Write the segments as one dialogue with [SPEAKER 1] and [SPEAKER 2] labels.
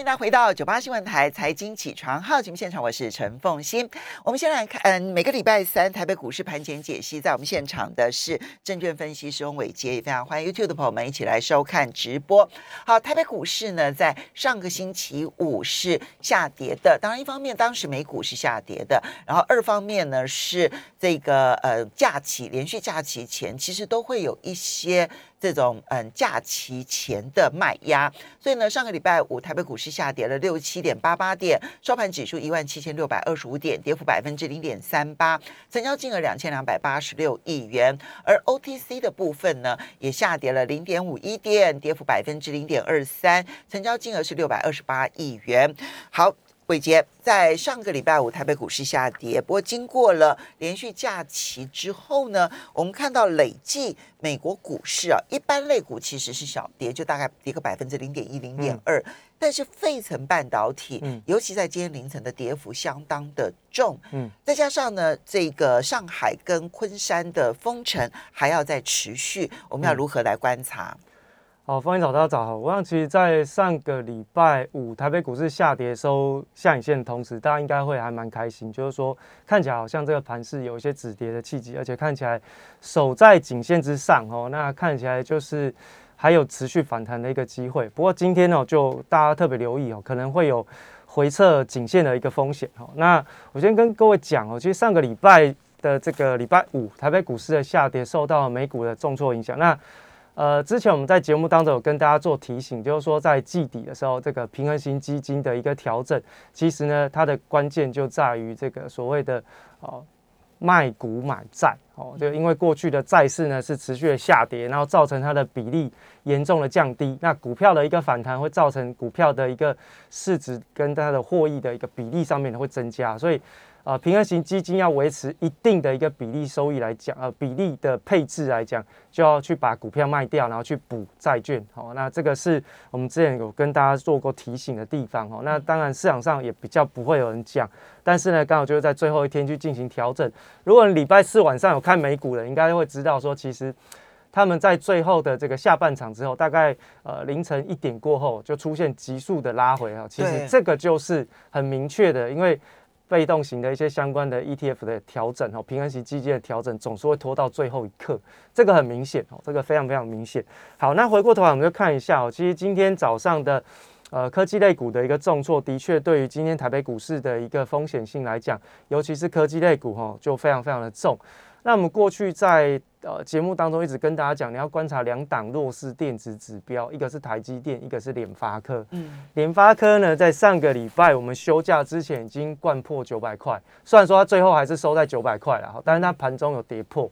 [SPEAKER 1] 迎大家回到九八新闻台财经起床号节目现场，我是陈凤欣。我们先来看，嗯，每个礼拜三台北股市盘前解析，在我们现场的是证券分析师翁伟杰，也非常欢迎 YouTube 的朋友们一起来收看直播。好，台北股市呢，在上个星期五是下跌的，当然一方面当时美股是下跌的，然后二方面呢是这个呃假期连续假期前，其实都会有一些。这种嗯假期前的卖压，所以呢，上个礼拜五台北股市下跌了六七点八八点，收盘指数一万七千六百二十五点，跌幅百分之零点三八，成交金额两千两百八十六亿元。而 OTC 的部分呢，也下跌了零点五一点，跌幅百分之零点二三，成交金额是六百二十八亿元。好。伟杰在上个礼拜五台北股市下跌，不过经过了连续假期之后呢，我们看到累计美国股市啊，一般类股其实是小跌，就大概跌个百分之零点一、零点二，但是费城半导体，嗯。尤其在今天凌晨的跌幅相当的重，嗯，再加上呢，这个上海跟昆山的封城还要再持续，我们要如何来观察？
[SPEAKER 2] 好，欢迎早大家早好。我想，其实，在上个礼拜五台北股市下跌收下影线的同时，大家应该会还蛮开心，就是说看起来好像这个盘是有一些止跌的契机，而且看起来守在颈线之上哦。那看起来就是还有持续反弹的一个机会。不过今天呢，就大家特别留意哦，可能会有回撤颈线的一个风险哦。那我先跟各位讲哦，其实上个礼拜的这个礼拜五台北股市的下跌受到美股的重挫影响，那。呃，之前我们在节目当中有跟大家做提醒，就是说在季底的时候，这个平衡型基金的一个调整，其实呢，它的关键就在于这个所谓的哦卖股买债哦，就因为过去的债市呢是持续的下跌，然后造成它的比例严重的降低，那股票的一个反弹会造成股票的一个市值跟它的获益的一个比例上面会增加，所以。啊，平衡型基金要维持一定的一个比例收益来讲，呃，比例的配置来讲，就要去把股票卖掉，然后去补债券。好，那这个是我们之前有跟大家做过提醒的地方。哦，那当然市场上也比较不会有人讲，但是呢，刚好就是在最后一天去进行调整。如果礼拜四晚上有看美股的，应该会知道说，其实他们在最后的这个下半场之后，大概呃凌晨一点过后就出现急速的拉回啊。其实这个就是很明确的，因为。被动型的一些相关的 ETF 的调整哦，平衡型基金的调整总是会拖到最后一刻，这个很明显哦，这个非常非常明显。好，那回过头来我们就看一下哦，其实今天早上的呃科技类股的一个重挫，的确对于今天台北股市的一个风险性来讲，尤其是科技类股哈，就非常非常的重。那我们过去在呃节目当中一直跟大家讲，你要观察两档弱势电子指标，一个是台积电，一个是联发科。嗯，联发科呢，在上个礼拜我们休假之前已经灌破九百块，虽然说它最后还是收在九百块了，但是它盘中有跌破。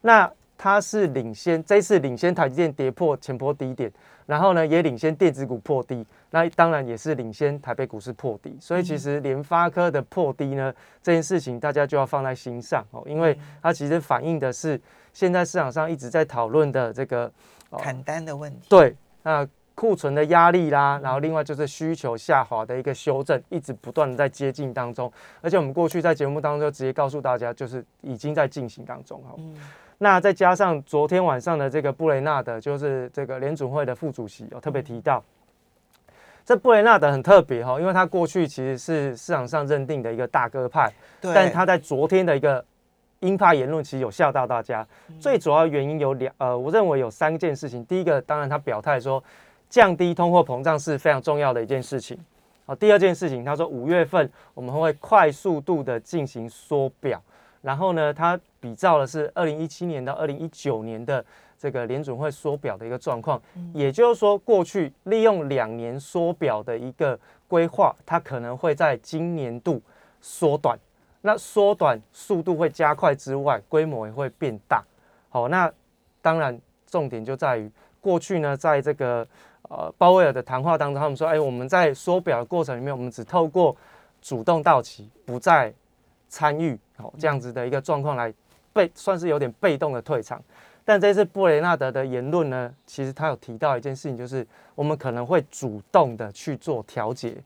[SPEAKER 2] 那它是领先，这次领先台积电跌破前波低点，然后呢也领先电子股破低。那当然也是领先台北股市破低，所以其实联发科的破低呢，这件事情大家就要放在心上哦，因为它其实反映的是现在市场上一直在讨论的这个
[SPEAKER 1] 砍单的问题。
[SPEAKER 2] 对，那库存的压力啦，然后另外就是需求下滑的一个修正，一直不断的在接近当中，而且我们过去在节目当中就直接告诉大家，就是已经在进行当中哈。那再加上昨天晚上的这个布雷纳德，就是这个联准会的副主席，有特别提到。这布雷纳德很特别哈，因为他过去其实是市场上认定的一个大哥派，但他在昨天的一个鹰派言论其实有吓到大家。最主要原因有两，呃，我认为有三件事情。第一个，当然他表态说降低通货膨胀是非常重要的一件事情。好，第二件事情，他说五月份我们会快速度的进行缩表，然后呢，他比照的是二零一七年到二零一九年的。这个联准会缩表的一个状况，也就是说，过去利用两年缩表的一个规划，它可能会在今年度缩短。那缩短速度会加快之外，规模也会变大。好，那当然重点就在于过去呢，在这个呃鲍威尔的谈话当中，他们说，哎，我们在缩表的过程里面，我们只透过主动到期，不再参与，好这样子的一个状况来被算是有点被动的退场。但这次布雷纳德的言论呢，其实他有提到一件事情，就是我们可能会主动的去做调节，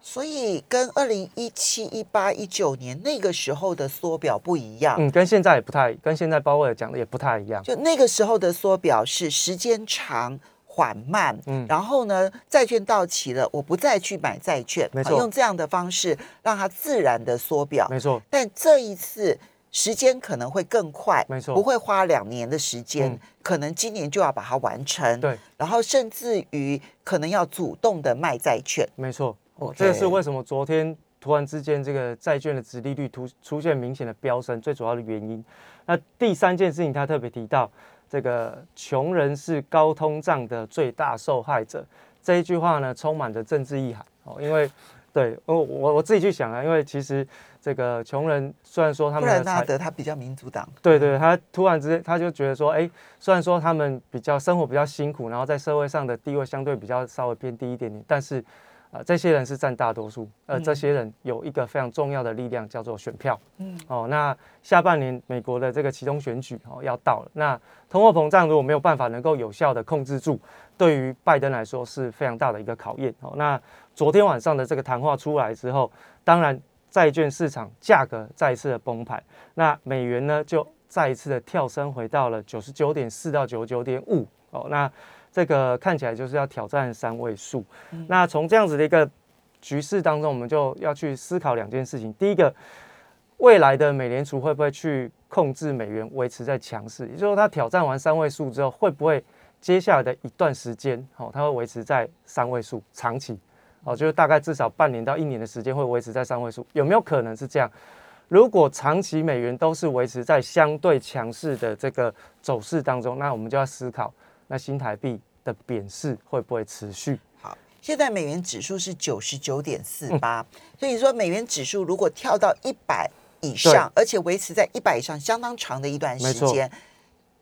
[SPEAKER 1] 所以跟二零一七、一八、一九年那个时候的缩表不一样，
[SPEAKER 2] 嗯，跟现在也不太，跟现在鲍威尔讲的也不太一样。
[SPEAKER 1] 就那个时候的缩表是时间长。缓慢，嗯，然后呢，债券到期了，我不再去买债券，
[SPEAKER 2] 没错，
[SPEAKER 1] 用这样的方式让它自然的缩表，
[SPEAKER 2] 没错。
[SPEAKER 1] 但这一次时间可能会更快，
[SPEAKER 2] 没错，
[SPEAKER 1] 不会花两年的时间，可能今年就要把它完成，
[SPEAKER 2] 对。
[SPEAKER 1] 然后甚至于可能要主动的卖债券，
[SPEAKER 2] 没错。这个是为什么昨天突然之间这个债券的值利率突出现明显的飙升，最主要的原因。那第三件事情，他特别提到。这个穷人是高通胀的最大受害者，这一句话呢，充满着政治意涵哦。因为，对，我我我自己去想啊，因为其实这个穷人虽然说他们，
[SPEAKER 1] 纳德他比较民主党，
[SPEAKER 2] 对对，他突然之间他就觉得说，哎，虽然说他们比较生活比较辛苦，然后在社会上的地位相对比较稍微偏低一点点，但是。啊，这些人是占大多数，而这些人有一个非常重要的力量，叫做选票。嗯，哦，那下半年美国的这个其中选举哦要到了，那通货膨胀如果没有办法能够有效的控制住，对于拜登来说是非常大的一个考验。哦，那昨天晚上的这个谈话出来之后，当然债券市场价格再一次的崩盘，那美元呢就再一次的跳升回到了九十九点四到九十九点五。哦，那。这个看起来就是要挑战三位数。那从这样子的一个局势当中，我们就要去思考两件事情。第一个，未来的美联储会不会去控制美元维持在强势？也就是说，它挑战完三位数之后，会不会接下来的一段时间，哦，它会维持在三位数，长期，哦，就是大概至少半年到一年的时间会维持在三位数，有没有可能是这样？如果长期美元都是维持在相对强势的这个走势当中，那我们就要思考。那新台币的贬势会不会持续？
[SPEAKER 1] 好，现在美元指数是九十九点四八，所以说美元指数如果跳到一百以上，而且维持在一百以上相当长的一段时间，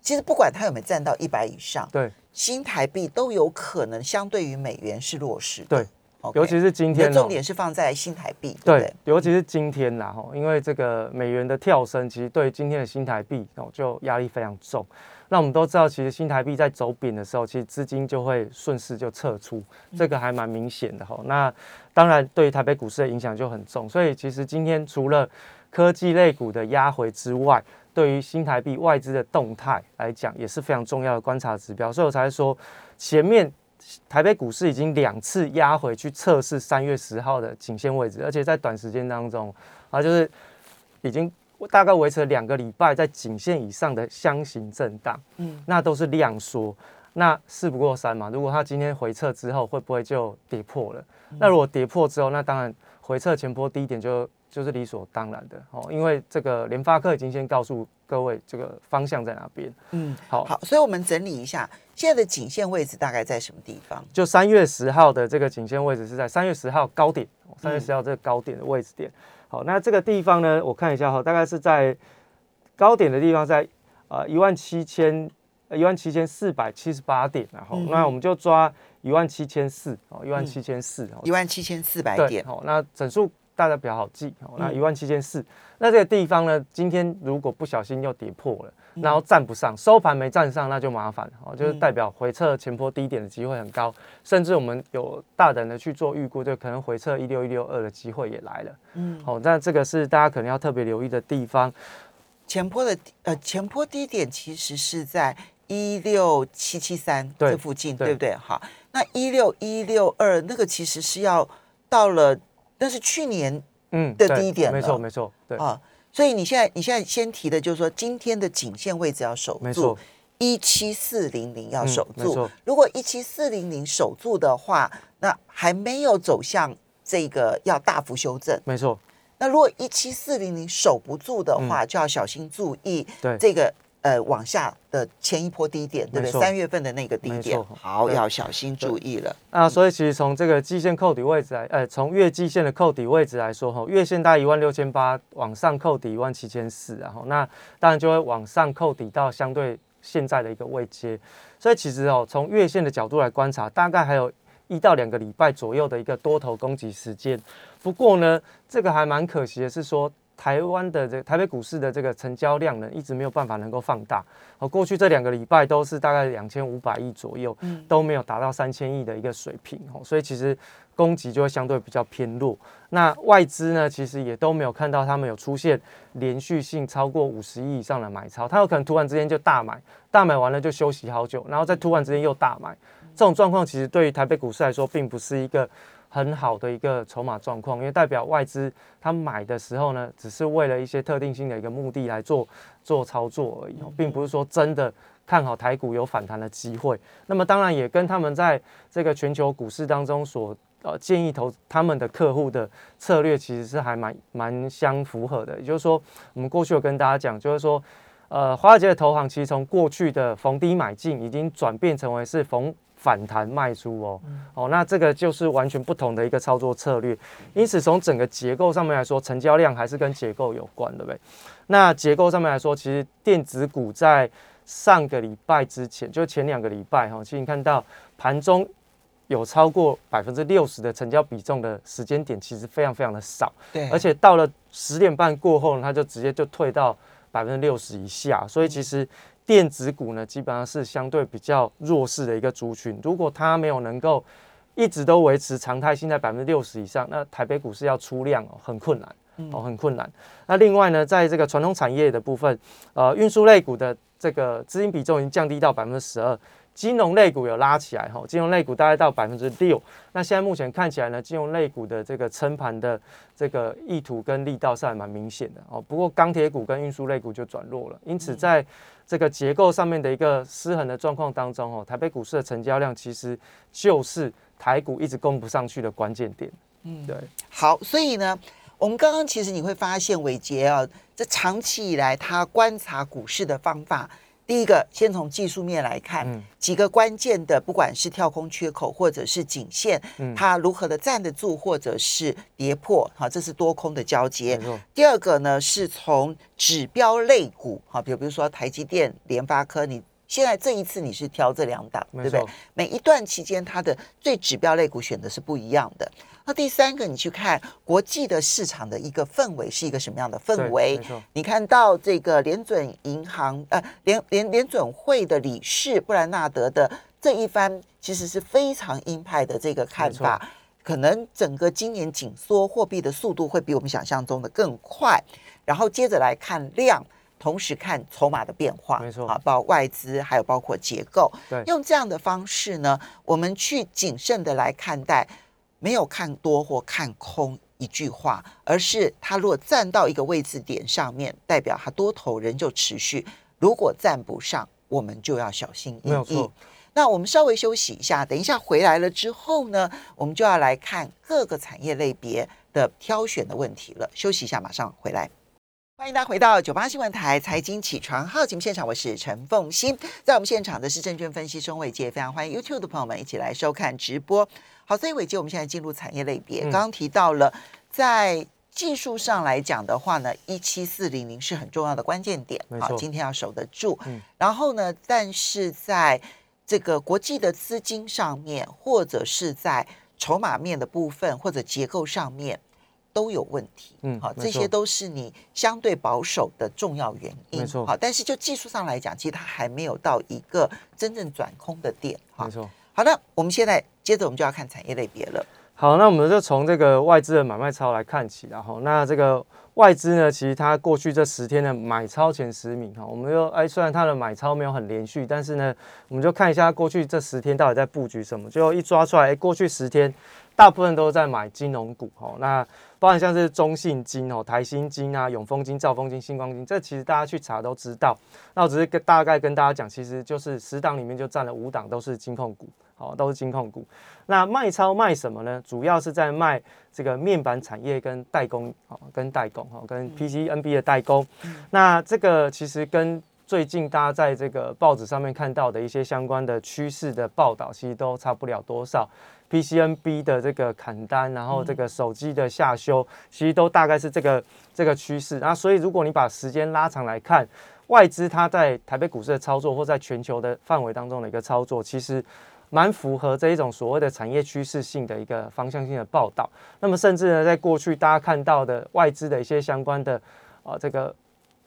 [SPEAKER 1] 其实不管它有没有站到一百以上，
[SPEAKER 2] 对
[SPEAKER 1] 新台币都有可能相对于美元是弱势。对，
[SPEAKER 2] 尤其是今天，
[SPEAKER 1] 重点是放在新台币。
[SPEAKER 2] 对，尤其是今天啦，吼，因为这个美元的跳升，其实对今天的新台币哦就压力非常重。那我们都知道，其实新台币在走贬的时候，其实资金就会顺势就撤出，这个还蛮明显的哈。那当然，对于台北股市的影响就很重。所以，其实今天除了科技类股的压回之外，对于新台币外资的动态来讲，也是非常重要的观察指标。所以我才说，前面台北股市已经两次压回去测试三月十号的颈线位置，而且在短时间当中啊，就是已经。大概维持了两个礼拜，在颈线以上的箱型震荡，嗯，那都是量缩，那事不过三嘛。如果它今天回撤之后，会不会就跌破了？那如果跌破之后，那当然回撤前波低点就就是理所当然的哦，因为这个联发科已经先告诉各位这个方向在哪边。嗯，
[SPEAKER 1] 好，好，所以我们整理一下，现在的颈线位置大概在什么地方？
[SPEAKER 2] 就三月十号的这个颈线位置是在三月十号高点，三月十号这个高点的位置点。好，那这个地方呢？我看一下哈，大概是在高点的地方，在呃一万七千一万七千四百七十八点，然后那我们就抓一万七千四哦，一万七千四，
[SPEAKER 1] 一万七千四百点。
[SPEAKER 2] 好，那整数大家比较好记，那一万七千四，那这个地方呢，今天如果不小心又跌破了。然后站不上，收盘没站上，那就麻烦哦，就是代表回撤前坡低点的机会很高，甚至我们有大胆的去做预估，就可能回撤一六一六二的机会也来了。嗯，好，那这个是大家可能要特别留意的地方。
[SPEAKER 1] 前坡的呃前坡低点其实是在一六七七三这附近，对不对？好，那一六一六二那个其实是要到了，那是去年嗯的低点
[SPEAKER 2] 没错没错，对啊。
[SPEAKER 1] 所以你现在你现在先提的就是说，今天的颈线位置要守住，一七四零零要守住。如果一七四零零守住的话，那还没有走向这个要大幅修正。
[SPEAKER 2] 没错。
[SPEAKER 1] 那如果一七四零零守不住的话，就要小心注意这个。呃，往下的前一波低点，对不对？三月份的那个低点，好，要小心注意了。
[SPEAKER 2] 啊，所以其实从这个季线扣底位置来，呃，从月季线的扣底位置来说，哈，月线大概一万六千八，往上扣底一万七千四，然后那当然就会往上扣底到相对现在的一个位阶。所以其实哦，从月线的角度来观察，大概还有一到两个礼拜左右的一个多头攻击时间。不过呢，这个还蛮可惜的是说。台湾的这台北股市的这个成交量呢，一直没有办法能够放大。哦，过去这两个礼拜都是大概两千五百亿左右，嗯，都没有达到三千亿的一个水平。哦，所以其实供给就会相对比较偏弱。那外资呢，其实也都没有看到他们有出现连续性超过五十亿以上的买超。他有可能突然之间就大买，大买完了就休息好久，然后再突然之间又大买。这种状况其实对于台北股市来说，并不是一个很好的一个筹码状况，因为代表外资他买的时候呢，只是为了一些特定性的一个目的来做做操作而已，并不是说真的看好台股有反弹的机会。那么当然也跟他们在这个全球股市当中所呃建议投他们的客户的策略，其实是还蛮蛮相符合的。也就是说，我们过去有跟大家讲，就是说。呃，华尔街的投行其实从过去的逢低买进，已经转变成为是逢反弹卖出哦。哦，那这个就是完全不同的一个操作策略。因此，从整个结构上面来说，成交量还是跟结构有关，对不对？那结构上面来说，其实电子股在上个礼拜之前，就前两个礼拜哈，其实你看到盘中有超过百分之六十的成交比重的时间点，其实非常非常的少。
[SPEAKER 1] 对，
[SPEAKER 2] 而且到了十点半过后呢，它就直接就退到。百分之六十以下，所以其实电子股呢，基本上是相对比较弱势的一个族群。如果它没有能够一直都维持常态性在百分之六十以上，那台北股市要出量哦，很困难哦，很困难。那另外呢，在这个传统产业的部分，呃，运输类股的这个资金比重已经降低到百分之十二。金融类股有拉起来哈，金融类股大概到百分之六。那现在目前看起来呢，金融类股的这个撑盘的这个意图跟力道是还蛮明显的哦。不过钢铁股跟运输类股就转弱了，因此在这个结构上面的一个失衡的状况当中哦，台北股市的成交量其实就是台股一直攻不上去的关键点。嗯，对。
[SPEAKER 1] 好，所以呢，我们刚刚其实你会发现伟杰啊，这长期以来他观察股市的方法。第一个，先从技术面来看，几个关键的，不管是跳空缺口或者是颈线，它如何的站得住，或者是跌破，哈，这是多空的交接。第二个呢，是从指标类股，哈，比如比如说台积电、联发科，你。现在这一次你是挑这两档，对不对？每一段期间它的最指标类股选的是不一样的。那第三个，你去看国际的市场的一个氛围是一个什么样的氛围？你看到这个联准银行呃联联联准会的理事布兰纳德的这一番，其实是非常鹰派的这个看法，可能整个今年紧缩货币的速度会比我们想象中的更快。然后接着来看量。同时看筹码的变化，
[SPEAKER 2] 没错
[SPEAKER 1] 啊，包括外资，还有包括结构，
[SPEAKER 2] 对，
[SPEAKER 1] 用这样的方式呢，我们去谨慎的来看待，没有看多或看空一句话，而是它如果站到一个位置点上面，代表它多头仍旧持续；如果站不上，我们就要小心翼翼。那我们稍微休息一下，等一下回来了之后呢，我们就要来看各个产业类别的挑选的问题了。休息一下，马上回来。欢迎大家回到九八新闻台财经起床号节目现场，我是陈凤欣，在我们现场的是证券分析师伟杰，非常欢迎 YouTube 的朋友们一起来收看直播。好，所以伟杰，我们现在进入产业类别，刚刚提到了在技术上来讲的话呢，一七四零零是很重要的关键点，好，今天要守得住。然后呢，但是在这个国际的资金上面，或者是在筹码面的部分，或者结构上面。都有问题，嗯，好，这些都是你相对保守的重要原因，
[SPEAKER 2] 没错。
[SPEAKER 1] 好，但是就技术上来讲，其实它还没有到一个真正转空的点，哈
[SPEAKER 2] 没错。
[SPEAKER 1] 好的，我们现在接着我们就要看产业类别了。
[SPEAKER 2] 好，那我们就从这个外资的买卖超来看起，然后那这个外资呢，其实它过去这十天的买超前十名哈，我们就哎，虽然它的买超没有很连续，但是呢，我们就看一下过去这十天到底在布局什么，就一抓出来，哎，过去十天大部分都在买金融股，哦，那。包含像是中信金哦、台新金啊、永丰金、兆丰金、星光金，这其实大家去查都知道。那我只是跟大概跟大家讲，其实就是十档里面就占了五档都是金控股，好，都是金控股。那卖超卖什么呢？主要是在卖这个面板产业跟代工，哦，跟代工，哦，跟 PCNB 的代工。那这个其实跟最近大家在这个报纸上面看到的一些相关的趋势的报道，其实都差不了多少。PCNB 的这个砍单，然后这个手机的下修，其实都大概是这个这个趋势。那所以如果你把时间拉长来看，外资它在台北股市的操作，或在全球的范围当中的一个操作，其实蛮符合这一种所谓的产业趋势性的一个方向性的报道。那么甚至呢，在过去大家看到的外资的一些相关的啊这个。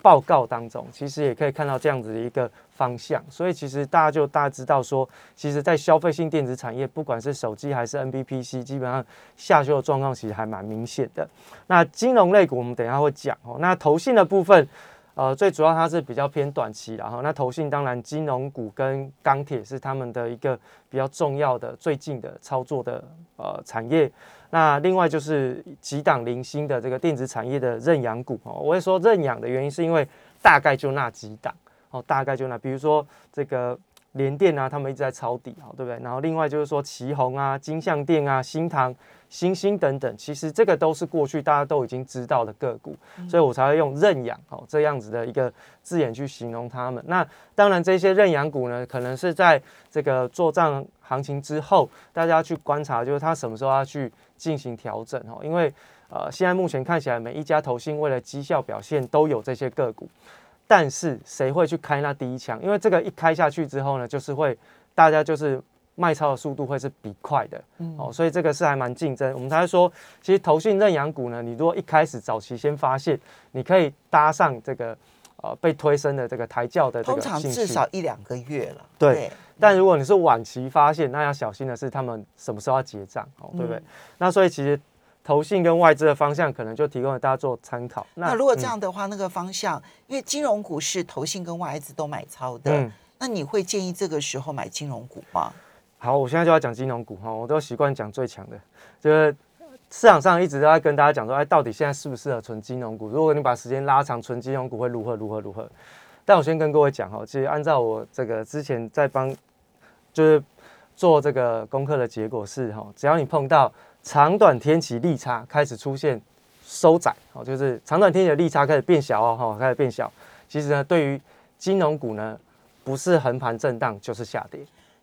[SPEAKER 2] 报告当中，其实也可以看到这样子的一个方向，所以其实大家就大家知道说，其实，在消费性电子产业，不管是手机还是 NBPC，基本上下修的状况其实还蛮明显的。那金融类股，我们等一下会讲哦。那投信的部分，呃，最主要它是比较偏短期，然后那投信当然金融股跟钢铁是他们的一个比较重要的最近的操作的呃产业。那另外就是几档零星的这个电子产业的认养股哦，我会说认养的原因是因为大概就那几档哦，大概就那，比如说这个。联电啊，他们一直在抄底，好，对不对？然后另外就是说，旗宏啊、金相电啊、新唐、星星等等，其实这个都是过去大家都已经知道的个股，所以我才会用认养哦这样子的一个字眼去形容他们。那当然，这些认养股呢，可能是在这个做账行情之后，大家去观察，就是它什么时候要去进行调整哦。因为呃，现在目前看起来，每一家投信为了绩效表现都有这些个股。但是谁会去开那第一枪？因为这个一开下去之后呢，就是会大家就是卖超的速度会是比快的，哦，所以这个是还蛮竞争。我们才说，其实投信认养股呢，你如果一开始早期先发现，你可以搭上这个呃被推升的这个抬轿的这个，
[SPEAKER 1] 通常至少一两个月了。
[SPEAKER 2] 对，但如果你是晚期发现，那要小心的是他们什么时候要结账，哦，对不对？那所以其实。投信跟外资的方向可能就提供了大家做参考。
[SPEAKER 1] 那如果这样的话，那个方向，因为金融股是投信跟外资都买超的，那你会建议这个时候买金融股吗？
[SPEAKER 2] 好，我现在就要讲金融股哈，我都习惯讲最强的，就是市场上一直都在跟大家讲说，哎，到底现在适不适合存金融股？如果你把时间拉长，存金融股会如何如何如何？但我先跟各位讲哈，其实按照我这个之前在帮就是做这个功课的结果是哈，只要你碰到。长短天期利差开始出现收窄，哦，就是长短天期的利差开始变小哦，哈，开始变小。其实呢，对于金融股呢，不是横盘震荡就是下跌。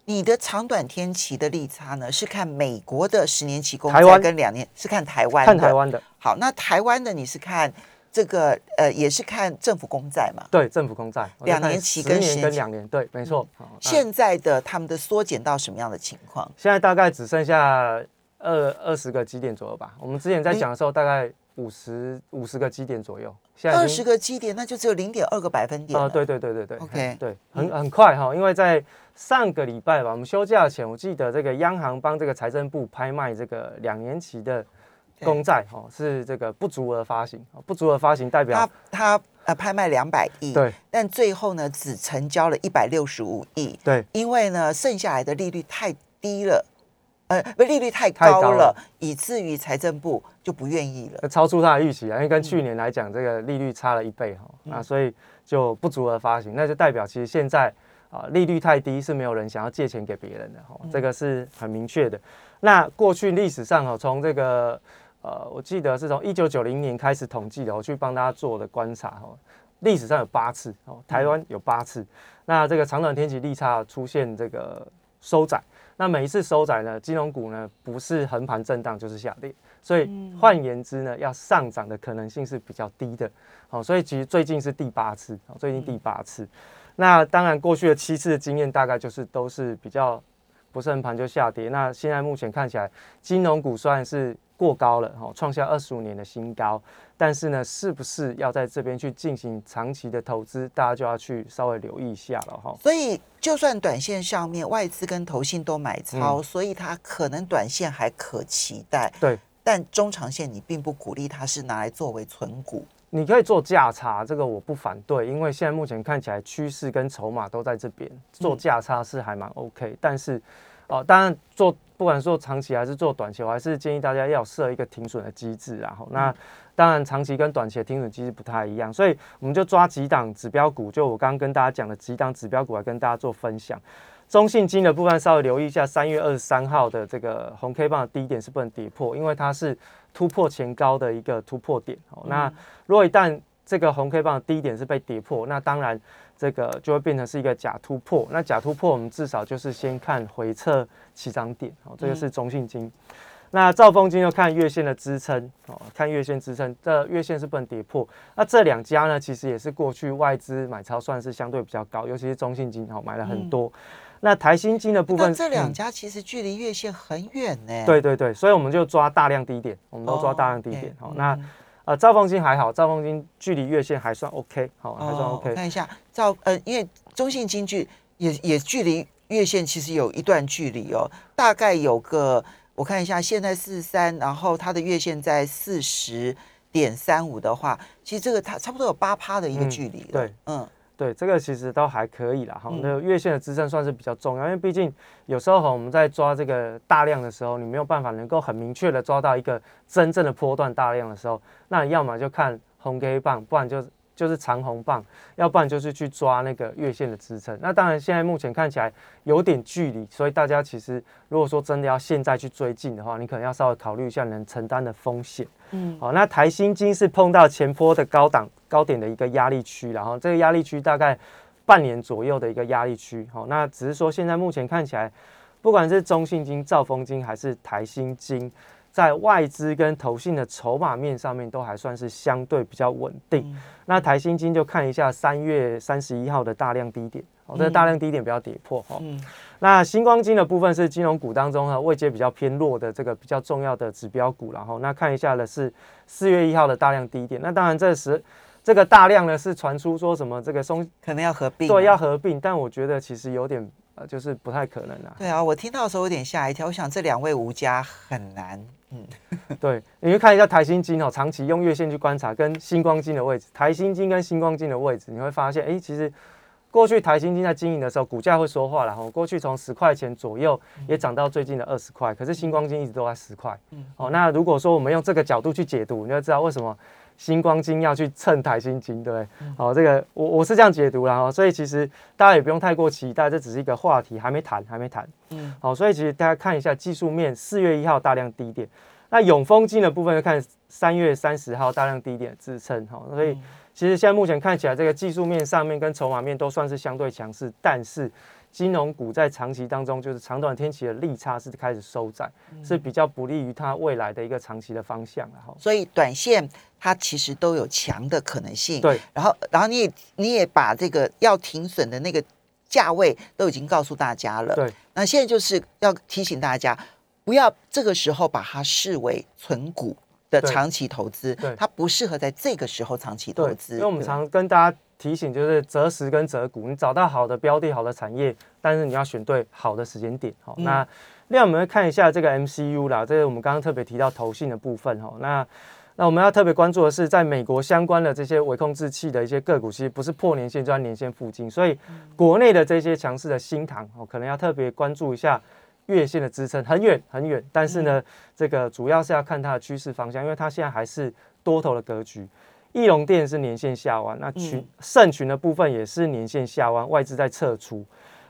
[SPEAKER 1] 你的长短天期的利差呢，是看美国的十年期公债跟两年，是看台湾
[SPEAKER 2] 看台湾的。
[SPEAKER 1] 好，那台湾的你是看这个呃，也是看政府公债嘛？
[SPEAKER 2] 对，政府公债
[SPEAKER 1] 两年期跟
[SPEAKER 2] 十年跟两年，对，没错。
[SPEAKER 1] 现在的他们的缩减到什么样的情况？
[SPEAKER 2] 现在大概只剩下。二二十个基点左右吧。我们之前在讲的时候，大概五十五十个基点左右。
[SPEAKER 1] 现在二十个基点，那就只有零点二个百分点。啊，
[SPEAKER 2] 对对对对对。
[SPEAKER 1] OK，
[SPEAKER 2] 对，很很快哈。因为在上个礼拜吧，我们休假前，我记得这个央行帮这个财政部拍卖这个两年期的公债，哈，是这个不足额发行。不足额发行代表
[SPEAKER 1] 它它呃拍卖两百亿，
[SPEAKER 2] 对。
[SPEAKER 1] 但最后呢，只成交了一百六十五亿。
[SPEAKER 2] 对，
[SPEAKER 1] 因为呢，剩下来的利率太低了。呃，不，利率太高了，以至于财政部就不愿意了，
[SPEAKER 2] 超出他的预期啊！因为跟去年来讲，这个利率差了一倍哈，那所以就不足额发行，那就代表其实现在啊利率太低，是没有人想要借钱给别人的哈，这个是很明确的。那过去历史上哈，从这个呃，我记得是从一九九零年开始统计的，我去帮大家做的观察哈，历史上有八次哦，台湾有八次，那这个长短天气利差出现这个收窄。那每一次收窄呢，金融股呢不是横盘震荡就是下跌，所以换言之呢，要上涨的可能性是比较低的。好，所以其实最近是第八次，最近第八次。那当然过去的七次的经验大概就是都是比较不是横盘就下跌。那现在目前看起来，金融股虽然是过高了，哈，创下二十五年的新高。但是呢，是不是要在这边去进行长期的投资，大家就要去稍微留意一下了哈。
[SPEAKER 1] 所以，就算短线上面外资跟投信都买超，所以它可能短线还可期待。
[SPEAKER 2] 对，
[SPEAKER 1] 但中长线你并不鼓励它是拿来作为存股。
[SPEAKER 2] 你可以做价差，这个我不反对，因为现在目前看起来趋势跟筹码都在这边，做价差是还蛮 OK。但是，哦，当然做不管做长期还是做短期，我还是建议大家要设一个停损的机制，然后那。当然，长期跟短期的停损机制不太一样，所以我们就抓几档指标股，就我刚刚跟大家讲的几档指标股来跟大家做分享。中信金的部分稍微留意一下，三月二十三号的这个红 K 棒的低点是不能跌破，因为它是突破前高的一个突破点。那如果一旦这个红 K 棒的低点是被跌破，那当然这个就会变成是一个假突破。那假突破，我们至少就是先看回撤起涨点。哦，这个是中信金。那兆丰金又看月线的支撑哦，看月线支撑，这月线是不能跌破。那这两家呢，其实也是过去外资买超算是相对比较高，尤其是中信金哦，买了很多。那台新金的部分，
[SPEAKER 1] 这两家其实距离月线很远呢。
[SPEAKER 2] 对对对，所以我们就抓大量低点，我们都抓大量低点。好，那呃兆丰金还好，兆丰金距离月线还算 OK，好，还算 OK。
[SPEAKER 1] 看一下兆呃，因为中信金距也也距离月线其实有一段距离哦，大概有个。我看一下，现在四十三，然后它的月线在四十点三五的话，其实这个它差不多有八趴的一个
[SPEAKER 2] 嗯
[SPEAKER 1] 距离嗯。
[SPEAKER 2] 对，
[SPEAKER 1] 嗯，
[SPEAKER 2] 对，这个其实都还可以啦，哈
[SPEAKER 1] 嗯。
[SPEAKER 2] 那月线的支撑算是比较重要，因为毕竟有时候哈我们在抓这个大量的时候，你没有办法能够很明确的抓到一个真正的波段大量的时候，那你要么就看红 K 棒，不然就就是长红棒，要不然就是去抓那个月线的支撑。那当然现在目前看起来有点距离，所以大家其实如果说真的要现在去追进的话，你可能要稍微考虑一下能承担的风险。
[SPEAKER 1] 嗯
[SPEAKER 2] 好，那台新金是碰到前坡的高档高点的一个压力区，然后这个压力区大概半年左右的一个压力区。好，那只是说现在目前看起来，不管是中信金、兆丰金还是台新金，在外资跟投信的筹码面上面都还算是相对比较稳定。
[SPEAKER 1] 嗯
[SPEAKER 2] 那台新金就看一下三月三十一号的大量低点，哦，这个大量低点不要跌破哦。
[SPEAKER 1] 嗯
[SPEAKER 2] 那星光金的部分是金融股当中哈位阶比较偏弱的这个比较重要的指标股，然后那看一下的是四月一号的大量低点。那当然这时这个大量呢是传出说什么这个松
[SPEAKER 1] 可能要合并啊。
[SPEAKER 2] 对要合并，但我觉得其实有点呃就是不太可能啊。
[SPEAKER 1] 对啊，我听到的时候有点吓一跳，我想这两位吴家很难。嗯，
[SPEAKER 2] 对，你去看一下台新金哦，长期用月线去观察跟星光金的位置，台新金跟星光金的位置，你会发现，哎，其实过去台新金在经营的时候，股价会说话了哈。过去从十块钱左右也涨到最近的二十块，可是星光金一直都在十块。
[SPEAKER 1] 嗯
[SPEAKER 2] 哦，那如果说我们用这个角度去解读，你就知道为什么星光金要去蹭台新金，对不对？好、这个我我是这样解读啦，哦，所以其实大家也不用太过期待，这只是一个话题，还没谈，还没谈。
[SPEAKER 1] 嗯
[SPEAKER 2] 好、所以其实大家看一下技术面，四月一号大量低点，那永丰金的部分就看三月三十号大量低点支撑，哈、所以
[SPEAKER 1] 嗯
[SPEAKER 2] 其实现在目前看起来，这个技术面上面跟筹码面都算是相对强势，但是金融股在长期当中，就是长短天期的利差是开始收窄，
[SPEAKER 1] 嗯
[SPEAKER 2] 是比较不利于它未来的一个长期的方向了哈。
[SPEAKER 1] 所以短线它其实都有强的可能性。
[SPEAKER 2] 对，
[SPEAKER 1] 然后然后你也你也把这个要停损的那个价位都已经告诉大家了。
[SPEAKER 2] 对，
[SPEAKER 1] 那现在就是要提醒大家，不要这个时候把它视为存股的
[SPEAKER 2] 对
[SPEAKER 1] 长期投资
[SPEAKER 2] 对，
[SPEAKER 1] 它不适合在这个时候长期投
[SPEAKER 2] 对，
[SPEAKER 1] 资。
[SPEAKER 2] 因为我们常跟大家提醒，就是择时跟择股，你找到好的标的、好的产业，但是你要选对好的时间点。好、
[SPEAKER 1] 嗯。
[SPEAKER 2] 那另外我们会看一下这个 MCU 啦，这是我们刚刚特别提到投信的部分哈、那那我们要特别关注的是，在美国相关的这些微控制器的一些个股，其实不是破年线就在年线附近，所以国内的这些强势的新塘哦，可能要特别关注一下月线的支撑，很远很远，但是呢，这个主要是要看它的趋势方向，因为它现在还是多头的格局。翼龙店是年线下弯，那群
[SPEAKER 1] 嗯
[SPEAKER 2] 盛群的部分也是年线下弯，外资在撤出。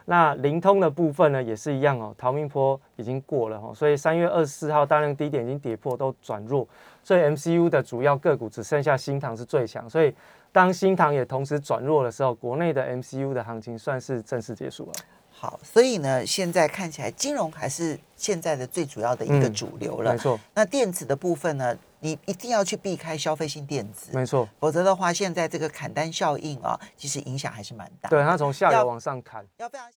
[SPEAKER 2] 那灵通的部分呢，也是一样哦，逃命坡已经过了哦，所以三月二十四号大量低点已经跌破，都转弱，所以 MCU 的主要个股只剩下新塘是最强，所以当新塘也同时转弱的时候，国内的 MCU 的行情算是正式结束了。
[SPEAKER 1] 好，所以呢，现在看起来金融还是现在的最主要的一个
[SPEAKER 2] 嗯
[SPEAKER 1] 主流了。
[SPEAKER 2] 没错，
[SPEAKER 1] 那电子的部分呢，你一定要去避开消费性电子，
[SPEAKER 2] 没错，
[SPEAKER 1] 否则的话，现在这个砍单效应啊，其实影响还是蛮大。
[SPEAKER 2] 对，它从下游往上砍。
[SPEAKER 1] 要非常。